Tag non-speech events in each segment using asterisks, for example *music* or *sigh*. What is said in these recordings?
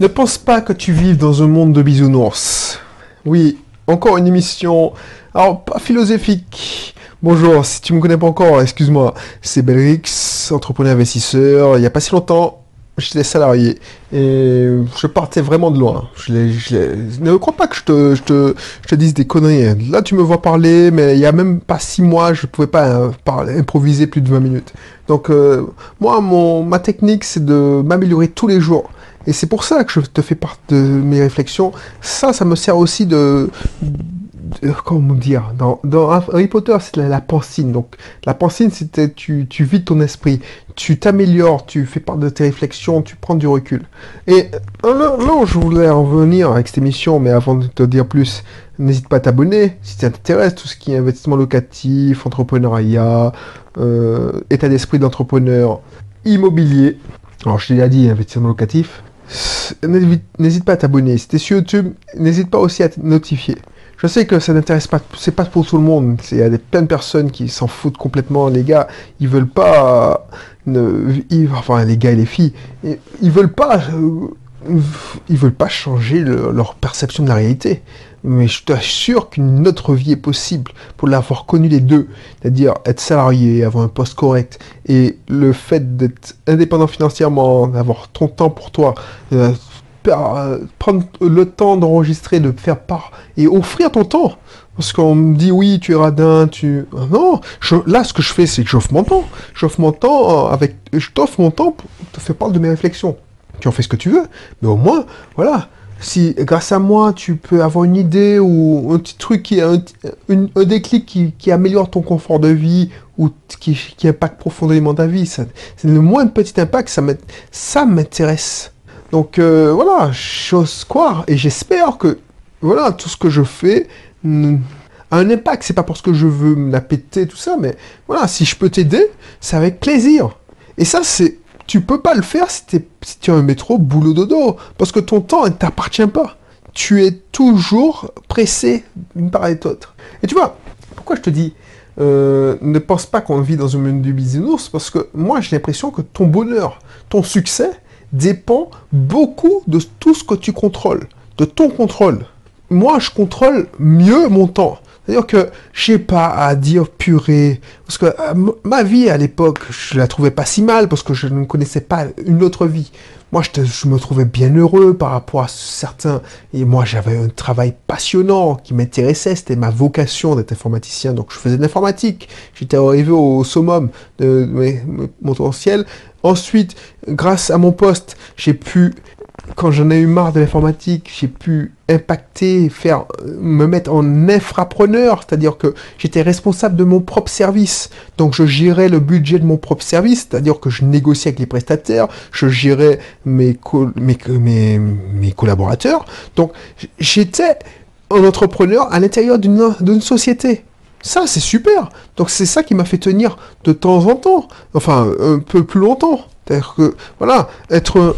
Ne pense pas que tu vives dans un monde de bisounours. Oui, encore une émission, alors pas philosophique. Bonjour, si tu me connais pas encore, excuse-moi, c'est Belrix, entrepreneur investisseur. Il y a pas si longtemps, j'étais salarié et je partais vraiment de loin. Je Ne crois pas que je te, dise des conneries. Là, tu me vois parler, mais il y a même pas six mois, je pouvais pas euh, improviser plus de 20 minutes. Donc, euh, moi, mon, ma technique, c'est de m'améliorer tous les jours. Et c'est pour ça que je te fais part de mes réflexions. Ça, ça me sert aussi de, comment dire, dans, Harry Potter, c'est la, la, pensine. Donc, la pensine, c'était tu, tu vides ton esprit, tu t'améliores, tu fais part de tes réflexions, tu prends du recul. Et euh, là, là je voulais revenir avec cette émission, mais avant de te dire plus, n'hésite pas à t'abonner si ça t'intéresse, tout ce qui est investissement locatif, entrepreneuriat, euh, état d'esprit d'entrepreneur, immobilier. Alors, je t'ai déjà dit, investissement locatif, n'hésite pas à t'abonner. Si tu es sur YouTube, n'hésite pas aussi à te notifier. Je sais que ça n'intéresse pas, c'est pas pour tout le monde. Il y a plein de personnes qui s'en foutent complètement. Les gars, ils veulent pas, ne, enfin les gars et les filles, ils veulent pas, euh, ils veulent pas changer leur perception de la réalité. Mais je t'assure qu'une autre vie est possible pour l'avoir connu les deux. C'est-à-dire être salarié, avoir un poste correct et le fait d'être indépendant financièrement, d'avoir ton temps pour toi, euh, prendre le temps d'enregistrer, de faire part et offrir ton temps. Parce qu'on me dit oui, tu es radin, tu... Non, là ce que je fais, c'est que j'offre mon temps. J'offre mon temps euh, avec... Je t'offre mon temps pour te faire part de mes réflexions. Tu en fais ce que tu veux, mais au moins, voilà, si grâce à moi tu peux avoir une idée ou un petit truc qui un, un déclic qui, améliore ton confort de vie ou qui, qui impacte profondément ta vie, c'est le moins de petit impact, ça m'intéresse. Donc euh, voilà, chose croire et j'espère que voilà tout ce que je fais a un impact. C'est pas parce que je veux me la péter tout ça, mais voilà, si je peux t'aider, c'est avec plaisir. Et ça, c'est tu peux pas le faire si, tu as un métro boulot dodo, parce que ton temps ne t'appartient pas. Tu es toujours pressé d'une part et d'autre. Et tu vois, pourquoi je te dis, euh, ne pense pas qu'on vit dans un monde du business, parce que moi j'ai l'impression que ton bonheur, ton succès dépend beaucoup de tout ce que tu contrôles, de ton contrôle. Moi, je contrôle mieux mon temps. C'est-à-dire que j'ai pas à dire purée. Parce que euh, ma vie à l'époque, je la trouvais pas si mal parce que je ne connaissais pas une autre vie. Moi, je, je me trouvais bien heureux par rapport à certains. Et moi, j'avais un travail passionnant qui m'intéressait. C'était ma vocation d'être informaticien. Donc, je faisais de l'informatique. J'étais arrivé au summum de mon potentiel. Ensuite, grâce à mon poste, j'ai pu quand j'en ai eu marre de l'informatique, j'ai pu impacter, faire, me mettre en infrapreneur, c'est-à-dire que j'étais responsable de mon propre service. Donc je gérais le budget de mon propre service, c'est-à-dire que je négociais avec les prestataires, je gérais mes, mes, mes, collaborateurs. Donc j'étais un entrepreneur à l'intérieur d'une société. Ça, c'est super. Donc c'est ça qui m'a fait tenir de temps en temps, enfin un peu plus longtemps. C'est-à-dire que, voilà, être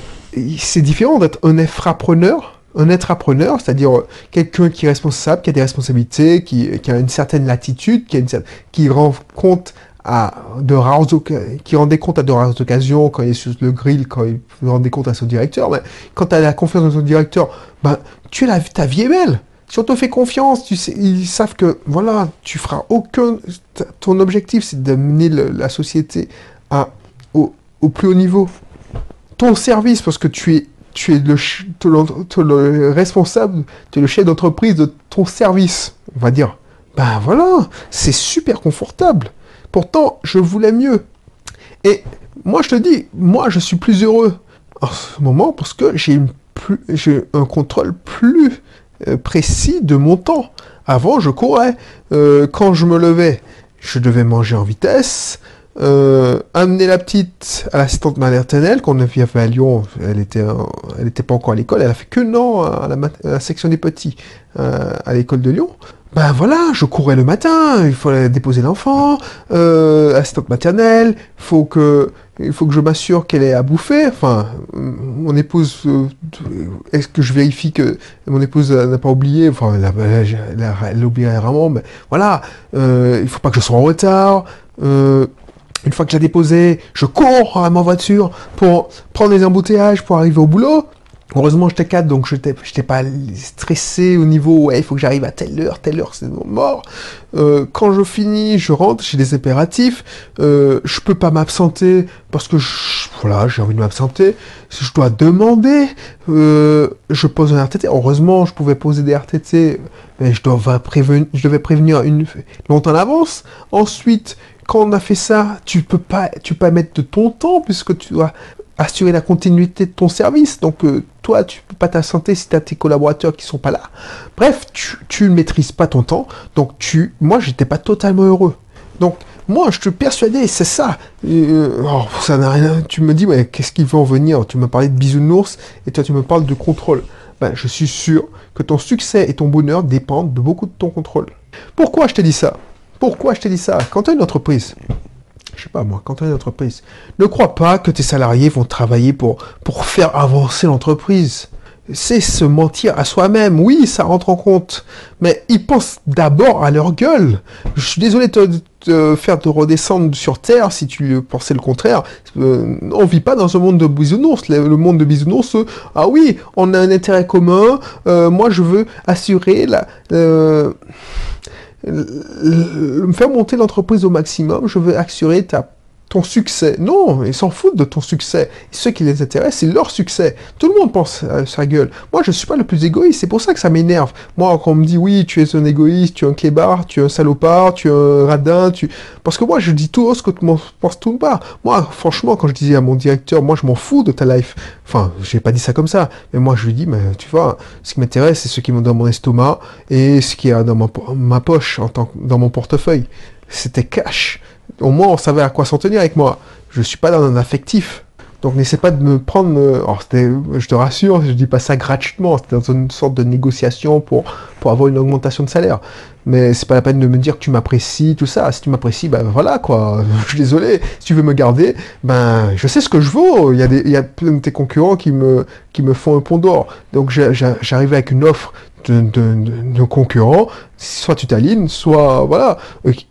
c'est différent d'être un infrapreneur, un intrapreneur, c'est-à-dire euh, quelqu'un qui est responsable, qui a des responsabilités, qui, a une certaine latitude, qui, rend compte à de rares qui rendait compte à de rares occasions quand il est sur le grill, quand il rendait compte à son directeur. Mais quand tu as la confiance dans ton directeur, ben, tu es la, ta vie est belle. Si on te fait confiance, tu sais, ils savent que voilà, tu feras aucun. Ton objectif, c'est d'amener la société à, au plus haut niveau service, parce que tu es, tu es le, le responsable, tu es le chef d'entreprise de ton service, on va dire. Ben voilà, c'est super confortable. Pourtant, je voulais mieux. Et moi, je te dis, moi, je suis plus heureux en ce moment parce que j'ai un contrôle plus euh, précis de mon temps. Avant, je courais. Euh, quand je me levais, je devais manger en vitesse. Euh, amener la petite à l'assistante maternelle qu'on a vu à Lyon. Elle était, elle était pas encore à l'école. Elle a fait que non à la, section des petits euh, à l'école de Lyon. Ben voilà, je courais le matin. Il fallait déposer l'enfant. Euh, assistante maternelle. Faut que, il faut que je m'assure qu'elle ait à bouffer. Enfin, mon épouse, euh, est-ce que je vérifie que mon épouse n'a pas oublié? Enfin, elle, elle, oublierait vraiment. Mais voilà, euh, il faut pas que je sois en retard. Euh, une fois que j'ai déposé, je cours à ma voiture pour prendre les embouteillages pour arriver au boulot. Heureusement, j'étais cadre, donc je n'étais pas stressé au niveau, ouais, il faut que j'arrive à telle heure, telle heure, c'est mort. Euh, quand je finis, je rentre, j'ai des impératifs, euh, je peux pas m'absenter parce que, voilà, j'ai envie de m'absenter. Si je dois demander, euh, je pose un RTT. Heureusement, je pouvais poser des RTT, mais je, dois prévenir, je devais prévenir une, longtemps en avance. Ensuite, quand on a fait ça, tu peux pas, tu peux pas mettre de ton temps puisque tu dois assurer la continuité de ton service. Donc euh, toi, tu peux pas t'assenter si tu tes collaborateurs qui sont pas là. Bref, tu, ne maîtrises pas ton temps. Donc tu, moi, j'étais pas totalement heureux. Donc moi, je te persuadais, c'est ça. Euh, oh, ça n'a rien. Tu me dis, ouais, qu'est-ce qui va en venir? Tu me parlais de bisounours et toi, tu me parles de contrôle. Ben, je suis sûr que ton succès et ton bonheur dépendent de beaucoup de ton contrôle. Pourquoi je te dis ça? Pourquoi je te dis ça Quand tu as une entreprise, je sais pas moi, quand tu as une entreprise, ne crois pas que tes salariés vont travailler pour, pour faire avancer l'entreprise. C'est se mentir à soi-même. Oui, ça rentre en compte. Mais ils pensent d'abord à leur gueule. Je suis désolé de te, faire te redescendre sur Terre si tu pensais le contraire. Euh, on vit pas dans un monde de bisounours. Le, monde de bisounours, ah oui, on a un intérêt commun. Euh, moi, je veux assurer la... Faire monter l'entreprise au maximum, je veux assurer ta ton succès. Non, ils s'en foutent de ton succès. Ce qui les intéresse, c'est leur succès. Tout le monde pense à sa gueule. Moi, je suis pas le plus égoïste. C'est pour ça que ça m'énerve. Moi, quand on me dit oui, tu es un égoïste, tu es un clébard, tu es un salopard, tu es un radin, tu... Parce que moi, je dis tout ce que tu penses tout pas. Moi, franchement, quand je disais à mon directeur, moi, je m'en fous de ta life. Enfin, j'ai pas dit ça comme ça. Mais moi, je lui dis, mais tu vois, ce qui m'intéresse, c'est ce qui est dans mon estomac et ce qui est dans ma, poche, en tant, dans mon portefeuille. C'était cash. Au moins, on savait à quoi s'en tenir avec moi. Je suis pas dans un affectif. Donc n'essaie pas de me prendre, je te rassure, je dis pas ça gratuitement, c'était dans une sorte de négociation pour, pour avoir une augmentation de salaire. Mais c'est pas la peine de me dire que tu m'apprécies, tout ça. Si tu m'apprécies, ben voilà quoi, *laughs* je suis désolé. Si tu veux me garder, ben je sais ce que je vaux. Il y a, il y a plein de tes concurrents qui me, qui me font un pont d'or. Donc j'arrive avec une offre de, de, de, concurrents, soit tu t'alignes, soit voilà.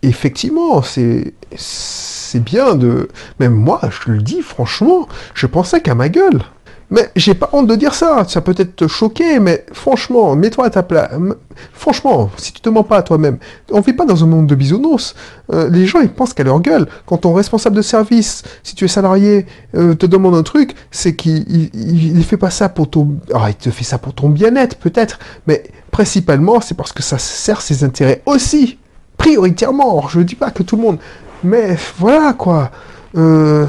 Effectivement, c'est c'est bien de. Même moi, je le dis franchement, je pensais qu'à ma gueule. Mais j'ai pas honte de dire ça, ça peut être te choquer, mais franchement, mets-toi à ta place. Franchement, si tu te mens pas à toi-même, on vit pas dans un monde de bisounours. Euh, les gens, ils pensent qu'à leur gueule. Quand ton responsable de service, si tu es salarié, euh, te demande un truc, c'est qu'il il, fait pas ça pour ton... Ah, il te fait ça pour ton bien-être, peut-être, mais principalement, c'est parce que ça sert ses intérêts aussi. Prioritairement, je dis pas que tout le monde. Mais voilà, quoi. Euh,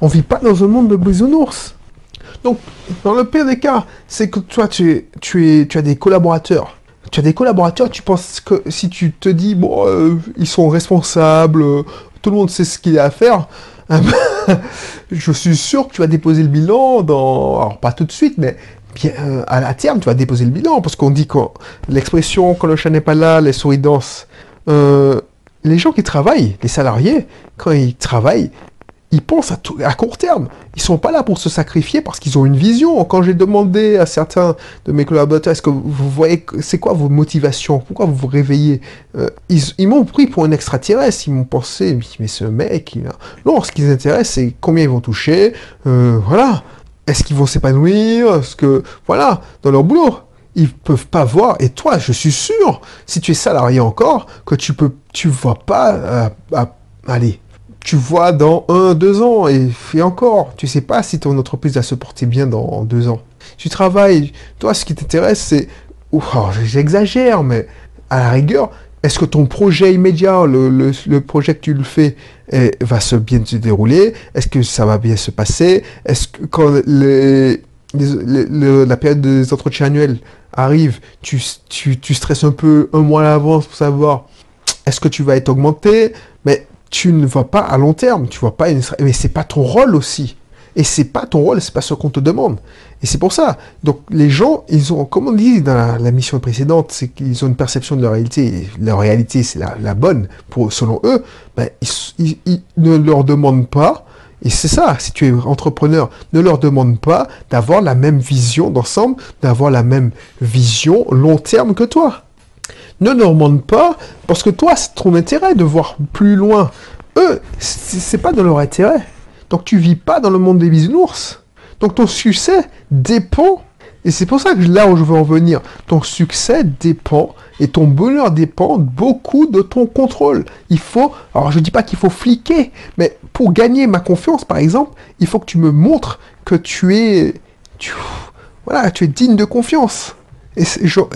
on vit pas dans un monde de bisounours. Donc, dans le pire des cas, c'est que toi, tu, tu, es, tu as des collaborateurs. Tu as des collaborateurs, tu penses que si tu te dis, bon, euh, ils sont responsables, tout le monde sait ce qu'il a à faire, *laughs* je suis sûr que tu vas déposer le bilan dans... Alors, pas tout de suite, mais bien, euh, à la terme, tu vas déposer le bilan, parce qu'on dit que l'expression « quand le chat n'est pas là, les souris dansent euh, les gens qui travaillent, les salariés, quand ils travaillent, ils pensent à, court terme. Ils sont pas là pour se sacrifier parce qu'ils ont une vision. Quand j'ai demandé à certains de mes collaborateurs, est-ce que vous voyez, c'est quoi vos motivations? Pourquoi vous vous réveillez? Euh, Ils, m'ont pris pour un extraterrestre. Ils m'ont pensé, mais ce mec, il a... non, ce qui les intéresse, c'est combien ils vont toucher. Euh, voilà. Est-ce qu'ils vont s'épanouir? Est-ce que, voilà, dans leur boulot ils peuvent pas voir. Et toi, je suis sûr, si tu es salarié encore, que tu peux, tu vois pas, euh, allez, tu vois dans un, deux ans, et, et encore, tu sais pas si ton entreprise va se porter bien dans deux ans. Tu travailles, toi, ce qui t'intéresse, c'est, j'exagère, mais à la rigueur, est-ce que ton projet immédiat, le, le, projet que tu le fais, va se bien se dérouler? Est-ce que ça va bien se passer? Est-ce que quand les, la période des entretiens annuels arrive, tu, tu, tu stresses un peu un mois à l'avance pour savoir est-ce que tu vas être augmenté, mais tu ne vois pas à long terme, tu vois pas une... mais c'est pas ton rôle aussi. Et c'est pas ton rôle, c'est pas ce qu'on te demande. Et c'est pour ça. Donc les gens, ils ont, comme on dit dans la, mission précédente, c'est qu'ils ont une perception de leur réalité. Et leur réalité, c'est la, bonne pour selon eux. Ben, ils, ils, ne leur demandent pas. Et c'est ça, si tu es entrepreneur, ne leur demande pas d'avoir la même vision d'ensemble, d'avoir la même vision long terme que toi ne leur demande pas, parce que toi, c'est ton intérêt de voir plus loin. Eux, c'est pas dans leur intérêt. Donc tu vis pas dans le monde des bisounours. Donc ton succès dépend Et c'est pour ça que là où je veux en venir, ton succès dépend et ton bonheur dépend beaucoup de ton contrôle. Il faut, alors je dis pas qu'il faut fliquer, mais pour gagner ma confiance, par exemple, il faut que tu me montres que tu es, voilà, tu es digne de confiance. Et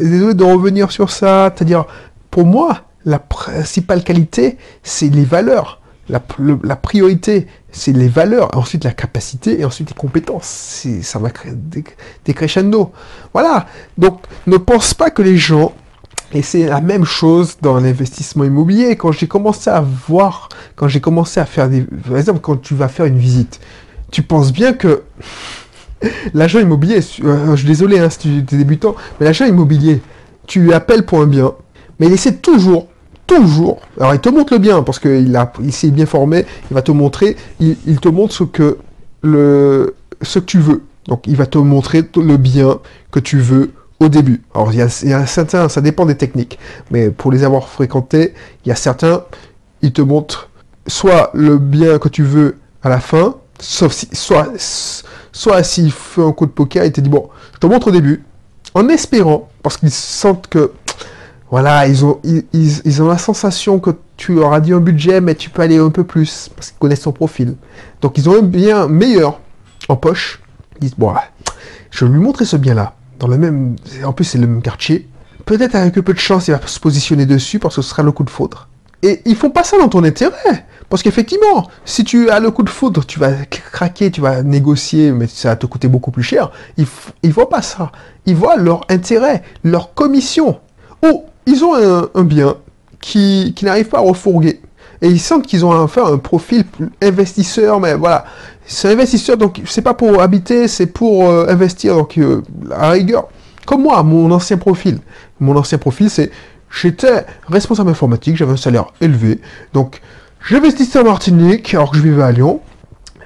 désolé de revenir sur ça, c'est-à-dire, pour moi, la principale qualité, c'est les valeurs. La, la priorité, c'est les valeurs, ensuite la capacité et ensuite les compétences. Ça va créer des, crescendo. Voilà. Donc, ne pense pas que les gens, et c'est la même chose dans l'investissement immobilier, quand j'ai commencé à voir, quand j'ai commencé à faire des, par exemple, quand tu vas faire une visite, tu penses bien que *laughs* l'agent immobilier, euh, je suis désolé hein, si tu es débutant, mais l'agent immobilier, tu appelles pour un bien, mais il essaie toujours toujours. Alors il te montre le bien parce qu'il il s'est bien formé. Il va te montrer, il, te montre ce que le, ce que tu veux. Donc il va te montrer le bien que tu veux au début. Alors il y a, il y a certains, ça dépend des techniques, mais pour les avoir fréquentés, il y a certains, ils te montrent soit le bien que tu veux à la fin, sauf si, soit, soit s'il fait un coup de poker, il te dit bon, je te montre au début, en espérant, parce qu'ils sentent que voilà, ils ont, la sensation que tu auras dit un budget, mais tu peux aller un peu plus, parce qu'ils connaissent ton profil. Donc ils ont un bien meilleur en poche. Ils disent, bon, je vais lui montrer ce bien-là. Dans le même, en plus c'est le même quartier. Peut-être avec un peu de chance, il va se positionner dessus, parce que ce sera le coup de foudre. Et ils font pas ça dans ton intérêt. Parce qu'effectivement, si tu as le coup de foudre, tu vas craquer, tu vas négocier, mais ça va te coûter beaucoup plus cher. Ils, ils voient pas ça. Ils voient leur intérêt, leur commission. Ou ils ont un, bien qui, qui n'arrive pas à refourguer. Et ils sentent qu'ils ont enfin un profil investisseur, mais voilà. C'est investisseur, donc c'est pas pour habiter, c'est pour euh, investir. Donc, euh, à rigueur, comme moi, mon ancien profil. Mon ancien profil, c'est j'étais responsable informatique, j'avais un salaire élevé. Donc, j'investissais en Martinique, alors que je vivais à Lyon,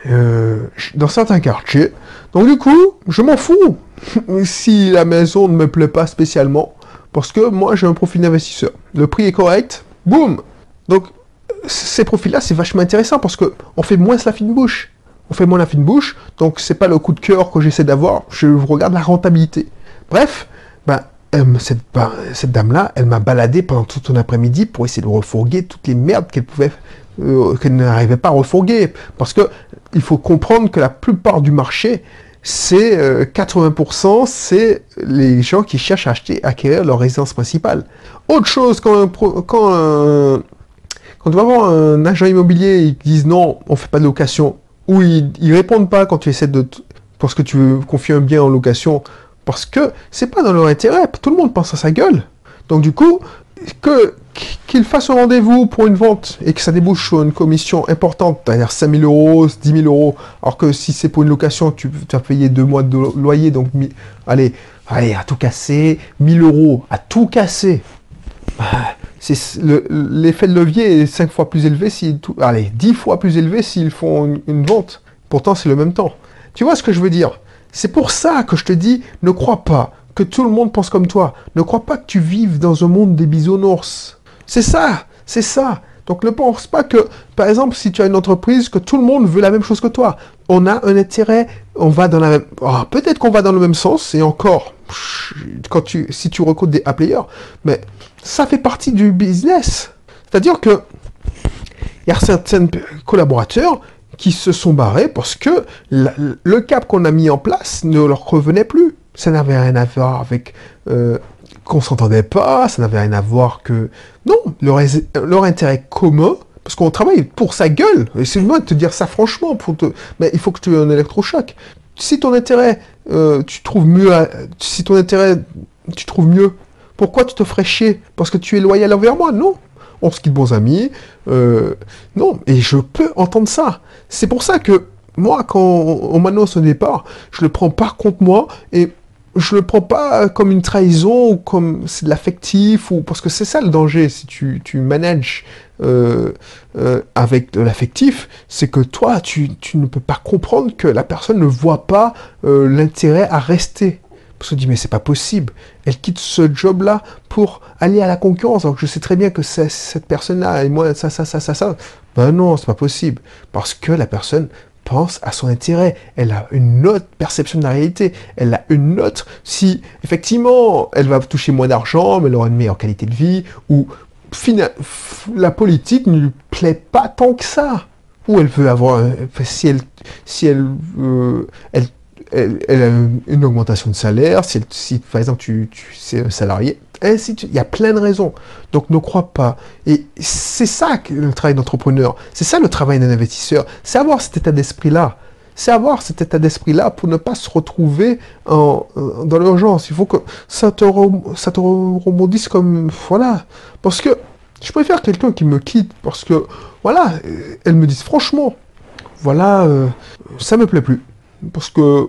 euh, dans certains quartiers. Donc, du coup, je m'en fous *laughs* si la maison ne me plaît pas spécialement. Parce que moi, j'ai un profil d'investisseur. Le prix est correct, boum Donc, ces profils-là, c'est vachement intéressant parce que on fait moins la fine bouche. On fait moins la fine bouche, donc c'est pas le coup de cœur que j'essaie d'avoir, je regarde la rentabilité. Bref, ben, cette, ben, cette dame-là, elle m'a baladé pendant tout un après-midi pour essayer de refourguer toutes les merdes qu'elle pouvait, euh, qu'elle n'arrivait pas à refourguer. Parce que il faut comprendre que la plupart du marché, c'est 80%, euh, c'est les gens qui cherchent à acheter, acquérir leur résidence principale. Autre chose, quand, quand, tu vas voir un agent immobilier, ils disent non, on fait pas de location, ou ils, ils répondent pas quand tu essaies de, parce que tu veux confier un bien en location, parce que c'est pas dans leur intérêt, tout le monde pense à sa gueule. Donc du coup, que qu'il fasse un rendez-vous pour une vente et que ça débouche sur une commission importante, c'est-à-dire 5 000 euros, 10 000 euros, alors que si c'est pour une location, tu, tu vas payer deux mois de loyer, donc allez, allez, à tout casser, 1000 euros, à tout casser. Ah, l'effet de levier est 5 fois plus élevé, si tout, allez, 10 fois plus élevé s'ils font une vente. Pourtant, c'est le même temps. Tu vois ce que je veux dire? C'est pour ça que je te dis, ne crois pas que tout le monde pense comme toi. Ne crois pas que tu vives dans un monde des bisounours. C'est ça, c'est ça. Donc ne pense pas que, par exemple, si tu as une entreprise, que tout le monde veut la même chose que toi. On a un intérêt, on va dans la même... Oh, peut-être qu'on va dans le même sens, et encore, si tu recrutes des A-players, mais ça fait partie du business. C'est-à-dire que il y a certains collaborateurs qui se sont barrés parce que le cap qu'on a mis en place ne leur revenait plus ça n'avait rien à voir avec euh, qu'on s'entendait pas, ça n'avait rien à voir que... Non, leur, intérêt commun, parce qu'on travaille pour sa gueule, et c'est moi de te dire ça franchement, pour te... mais il faut que tu aies un électrochoc. Si ton intérêt, euh, tu trouves mieux, si ton intérêt, tu trouves mieux, pourquoi tu te ferais chier? Parce que tu es loyal envers moi? Non on se quitte bons amis. Euh, non, et je peux entendre ça. C'est pour ça que moi, quand on m'annonce un départ, je le prends pas contre moi et je le prends pas comme une trahison ou comme c'est de l'affectif ou parce que c'est ça le danger si tu, tu manages euh, euh, avec de l'affectif, c'est que toi tu, tu, ne peux pas comprendre que la personne ne voit pas euh, l'intérêt à rester. Parce que tu dis mais c'est pas possible. Elle quitte ce job-là pour aller à la concurrence. Alors que je sais très bien que cette personne-là et moi ça ça ça ça ça. Ben non, c'est pas possible parce que la personne pense à son intérêt. Elle a une autre perception de la réalité. Elle a une autre. Si effectivement elle va toucher moins d'argent, mais elle aura une meilleure qualité de vie, ou la politique ne lui plaît pas tant que ça. Ou elle veut avoir, si elle, si elle, elle, a une augmentation de salaire, si, par exemple tu, tu un salarié, ainsi il y a plein de raisons. Donc ne crois pas. Et c'est ça le travail d'entrepreneur. C'est ça le travail d'un investisseur. C'est avoir cet état d'esprit-là. C'est avoir cet état d'esprit-là pour ne pas se retrouver en, dans l'urgence. Il faut que ça te, ça te rebondisse comme... Voilà. Parce que je préfère quelqu'un qui me quitte parce que, voilà, elle me dise franchement, voilà, euh, ça me plaît plus. Parce que euh,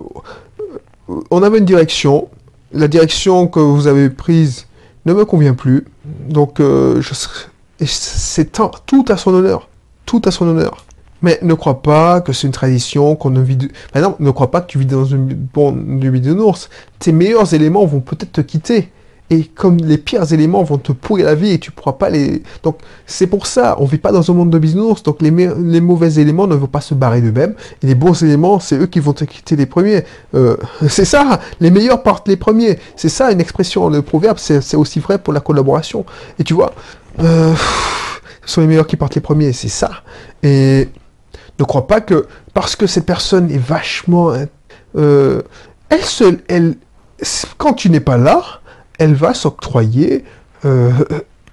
on avait une direction, la direction que vous avez prise ne me convient plus. Donc, euh, c'est tout à son honneur. Tout à son honneur. Mais ne crois pas que c'est une tradition qu'on ne vit... De... Par ne crois pas que tu vis dans une bonne de bisounours. Tes meilleurs éléments vont peut-être te quitter. Et comme les pires éléments vont te pourrir la vie et tu pourras pas les... Donc c'est pour ça, on vit pas dans un monde de bisounours, donc les, les mauvais éléments ne vont pas se barrer d'eux-mêmes, et les bons éléments, c'est eux qui vont te quitter les premiers. Euh, *laughs* c'est ça, les meilleurs partent les premiers. C'est ça une expression, le proverbe, c'est aussi vrai pour la collaboration. Et tu vois, euh, ce sont les meilleurs qui partent les premiers, c'est ça. Et ne crois pas que parce que cette personne est vachement... Euh, elle seule, elle... Quand tu n'es pas là, elle va s'octroyer euh,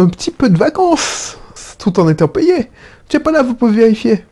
un petit peu de vacances, tout en étant payé. Tu n'es pas là, vous pouvez vérifier.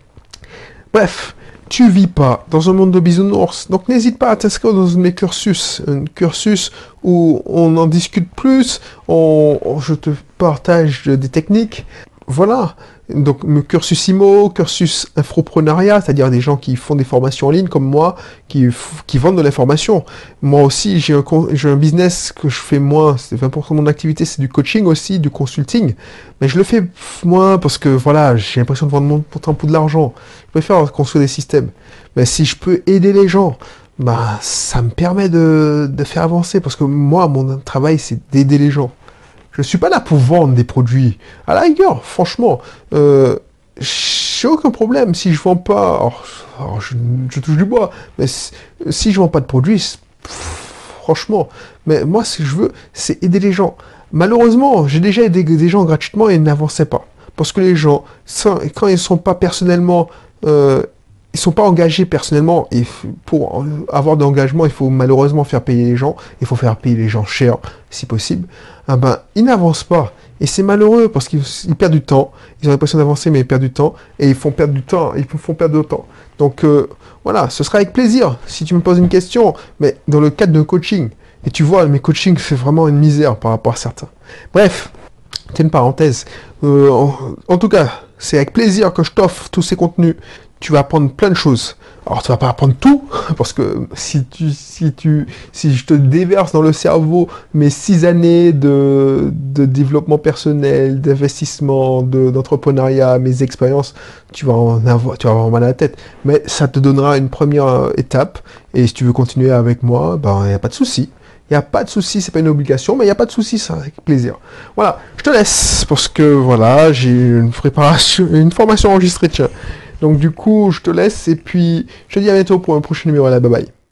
Bref, tu vis pas dans un monde de bisounours, donc n'hésite pas à t'inscrire dans mes cursus, un cursus où on en discute plus, je te partage des techniques, voilà. Donc, cursus IMO, cursus infoprenariat, c'est-à-dire des gens qui font des formations en ligne comme moi, qui, qui vendent de l'information. Moi aussi, j'ai un, un business que je fais moins, c'est 20% de mon activité, c'est du coaching aussi, du consulting. Mais je le fais moins parce que, voilà, j'ai l'impression de vendre mon temps pour de l'argent. Je préfère construire des systèmes. Mais si je peux aider les gens, bah, ça me permet de, de faire avancer parce que moi, mon travail, c'est d'aider les gens. Je ne suis pas là pour vendre des produits. À la rigueur, franchement, euh, j'ai aucun problème. Si je vends pas, je, touche du bois, mais si, je vends pas de produits, franchement, mais moi, ce que je veux, c'est aider les gens. Malheureusement, j'ai déjà aidé des gens gratuitement et ils n'avançaient pas. Parce que les gens, quand ils ne sont pas personnellement euh, ils sont pas engagés personnellement et pour avoir d'engagement, il faut malheureusement faire payer les gens, il faut faire payer les gens cher si possible. Ah ben, ils n'avancent pas et c'est malheureux parce qu'ils perdent du temps. Ils ont l'impression d'avancer mais ils perdent du temps et ils font perdre du temps, ils font perdre de temps. Donc euh, voilà, ce sera avec plaisir si tu me poses une question, mais dans le cadre de coaching. Et tu vois, mes coachings c'est vraiment une misère par rapport à certains. Bref, c'est une parenthèse. Euh, en tout cas, c'est avec plaisir que je t'offre tous ces contenus tu vas apprendre plein de choses. Alors tu vas pas apprendre tout, *laughs* parce que si tu, si tu, si je te déverse dans le cerveau mes six années de, de développement personnel, d'investissement, d'entrepreneuriat, mes expériences, tu vas en avoir, tu vas avoir mal à la tête. Mais ça te donnera une première étape. Et si tu veux continuer avec moi, ben, n'y a pas de souci. Il n'y a pas de souci, c'est pas une obligation, mais il n'y a pas de souci, ça, avec plaisir. Voilà, je te laisse, parce que voilà, j'ai une préparation, une formation enregistrée, tiens. Donc du coup, je te laisse et puis je te dis à bientôt pour un prochain numéro. Là, bye bye.